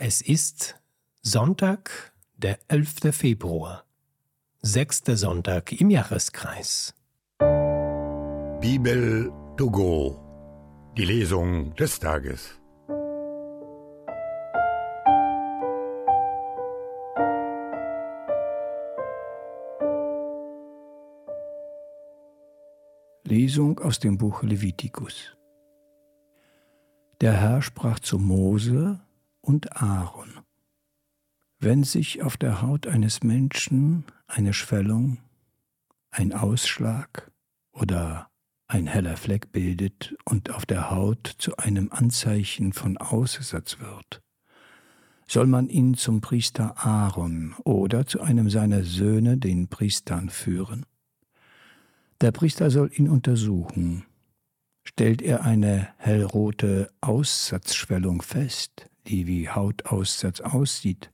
Es ist Sonntag, der 11. Februar, sechster Sonntag im Jahreskreis. Bibel to go. Die Lesung des Tages. Lesung aus dem Buch Levitikus. Der Herr sprach zu Mose und Aaron. Wenn sich auf der Haut eines Menschen eine Schwellung, ein Ausschlag oder ein heller Fleck bildet und auf der Haut zu einem Anzeichen von Aussatz wird, soll man ihn zum Priester Aaron oder zu einem seiner Söhne, den Priestern, führen. Der Priester soll ihn untersuchen. Stellt er eine hellrote Aussatzschwellung fest, die wie Hautaussatz aussieht,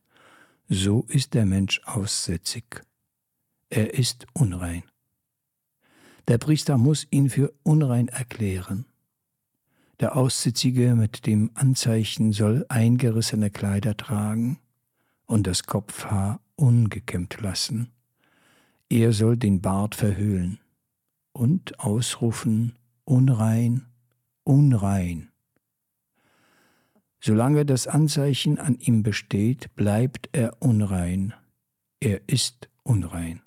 so ist der Mensch aussätzig. Er ist unrein. Der Priester muss ihn für unrein erklären. Der Aussätzige mit dem Anzeichen soll eingerissene Kleider tragen und das Kopfhaar ungekämmt lassen. Er soll den Bart verhüllen und ausrufen unrein, unrein. Solange das Anzeichen an ihm besteht, bleibt er unrein. Er ist unrein.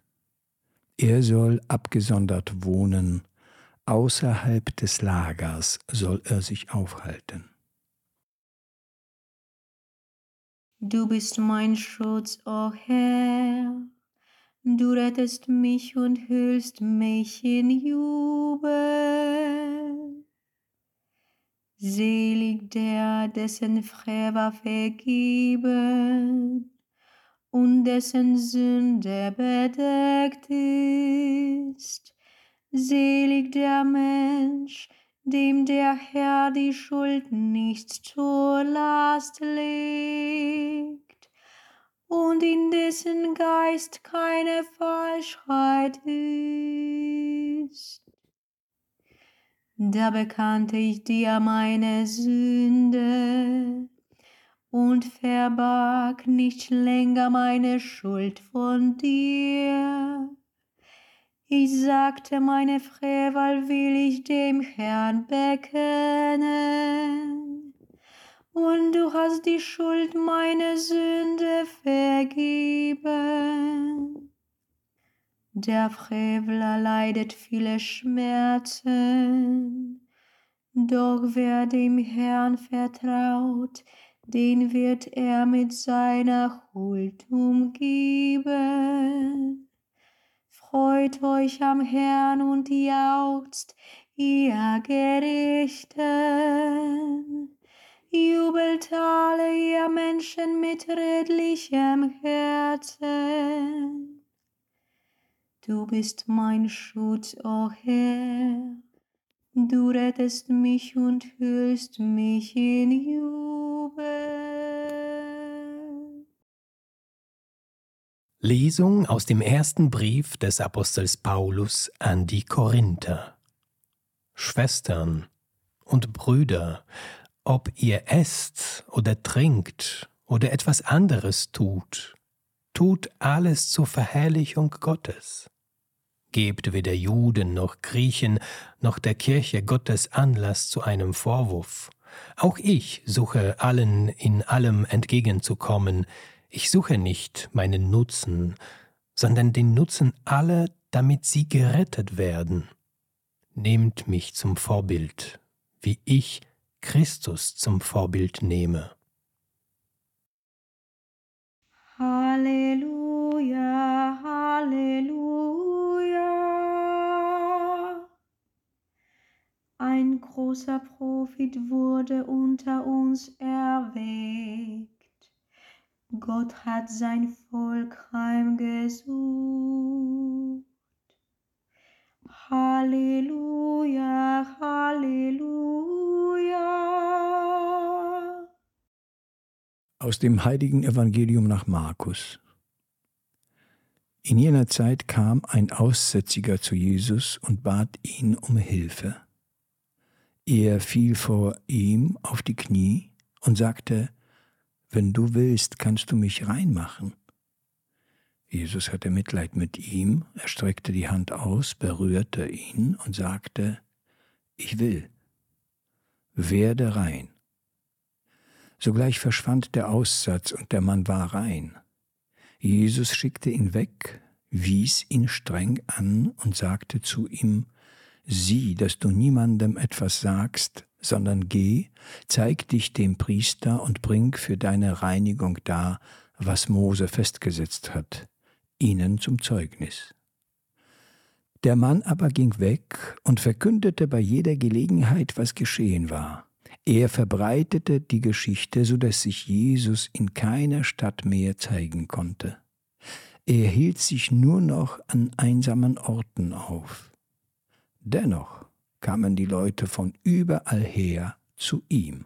Er soll abgesondert wohnen, außerhalb des Lagers soll er sich aufhalten. Du bist mein Schutz, o oh Herr. Du rettest mich und hüllst mich in Jubel. Selig der, dessen Frevel vergeben und dessen Sünde bedeckt ist. Selig der Mensch, dem der Herr die Schuld nicht zur Last legt und in dessen Geist keine Falschheit ist. Da bekannte ich dir meine Sünde und verbarg nicht länger meine Schuld von dir. Ich sagte, meine Frevel will ich dem Herrn bekennen und du hast die Schuld meiner Sünde vergeben. Der Frevler leidet viele Schmerzen, doch wer dem Herrn vertraut, den wird er mit seiner Huld umgeben. Freut euch am Herrn und jauchzt, ihr Gerechten Jubelt alle ihr Menschen mit redlichem Herzen. Du bist mein Schutz, o oh Herr. Du rettest mich und hüllst mich in Jubel. Lesung aus dem ersten Brief des Apostels Paulus an die Korinther. Schwestern und Brüder, ob ihr esst oder trinkt oder etwas anderes tut, tut alles zur Verherrlichung Gottes. Gebt weder Juden noch Griechen noch der Kirche Gottes Anlass zu einem Vorwurf. Auch ich suche allen in allem entgegenzukommen. Ich suche nicht meinen Nutzen, sondern den Nutzen aller, damit sie gerettet werden. Nehmt mich zum Vorbild, wie ich Christus zum Vorbild nehme. Halleluja, Ein großer Prophet wurde unter uns erweckt. Gott hat sein Volk heimgesucht. Halleluja, Halleluja. Aus dem heiligen Evangelium nach Markus. In jener Zeit kam ein Aussätziger zu Jesus und bat ihn um Hilfe. Er fiel vor ihm auf die Knie und sagte, wenn du willst, kannst du mich reinmachen. Jesus hatte Mitleid mit ihm, er streckte die Hand aus, berührte ihn und sagte, Ich will, werde rein. Sogleich verschwand der Aussatz und der Mann war rein. Jesus schickte ihn weg, wies ihn streng an und sagte zu ihm, Sieh, dass du niemandem etwas sagst, sondern geh, zeig dich dem Priester und bring für deine Reinigung dar, was Mose festgesetzt hat, ihnen zum Zeugnis. Der Mann aber ging weg und verkündete bei jeder Gelegenheit, was geschehen war. Er verbreitete die Geschichte, so dass sich Jesus in keiner Stadt mehr zeigen konnte. Er hielt sich nur noch an einsamen Orten auf. Dennoch kamen die Leute von überall her zu ihm.